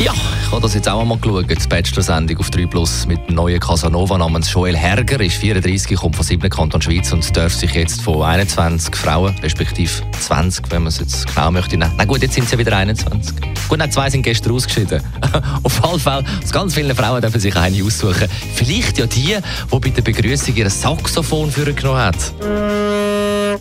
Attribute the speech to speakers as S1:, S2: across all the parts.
S1: Ja, ich habe das jetzt auch einmal geschaut, die Bachelor-Sendung auf 3 Plus mit dem neuen Casanova namens Joel Herger, ist 34, kommt von 7 Kanton Schweiz und darf sich jetzt von 21 Frauen, respektive 20, wenn man es jetzt genau möchte, nennen. Na gut, jetzt sind es ja wieder 21. Gut, nein, zwei sind gestern ausgeschieden. auf jeden Fall, aus ganz vielen Frauen dürfen sich eine aussuchen. Vielleicht ja die, die bei der Begrüßung ihr Saxophon vorgenommen hat. Das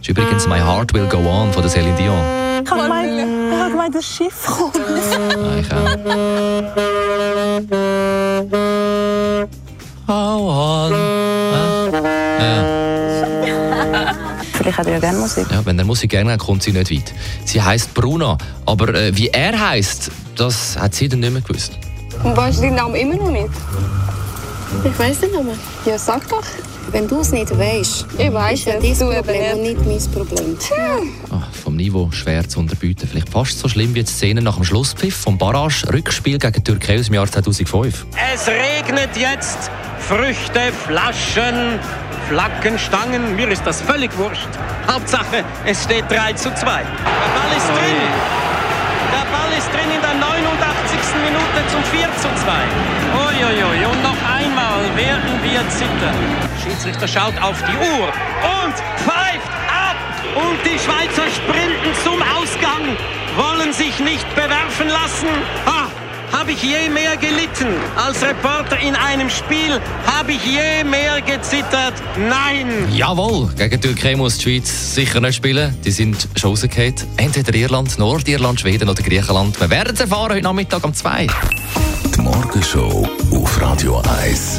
S1: ist übrigens My Heart Will Go On von der Celine Dion.
S2: Ich habe gemeint, das Schiff kommt.
S1: Ah, ich auch. Go on. Ja.
S2: Vielleicht hat er ja gerne Musik.
S1: Ja, wenn er Musik gerne hat, kommt sie nicht weit. Sie heißt Bruna, aber äh, wie er heißt, das hat sie dann nicht mehr gewusst.
S3: Und weißt du deinen Namen immer noch nicht?
S4: Ich weiß den Namen.
S3: Ja, sag doch.
S4: Wenn du es nicht weißt,
S3: Ich weiss
S4: ist ja
S3: es,
S4: dein
S3: du
S4: Problem und nicht mein Problem.
S1: Ah, vom Niveau schwer zu unterbieten. Vielleicht fast so schlimm wie die Szene nach dem Schlusspfiff vom Barrage-Rückspiel gegen die Türkei aus dem Jahr 2005.
S5: Es regnet jetzt Früchte, Flaschen, Flaggen, Stangen. Mir ist das völlig wurscht. Hauptsache, es steht 3 zu 2. Der Ball ist drin. Der Ball ist drin in der 89. Minute zum 4 zu 2. Uiuiui, Der Schiedsrichter schaut auf die Uhr und pfeift ab. Und die Schweizer sprinten zum Ausgang, wollen sich nicht bewerfen lassen. Ah, habe ich je mehr gelitten. Als Reporter in einem Spiel habe ich je mehr gezittert. Nein!
S1: Jawohl, gegen die Türkei muss die Schweiz sicher nicht spielen. Die sind schon rausgefallen. Entweder Irland, Nordirland, Schweden oder Griechenland. Wir werden es erfahren heute Nachmittag um 2.
S6: Die Morgenshow auf Radio 1.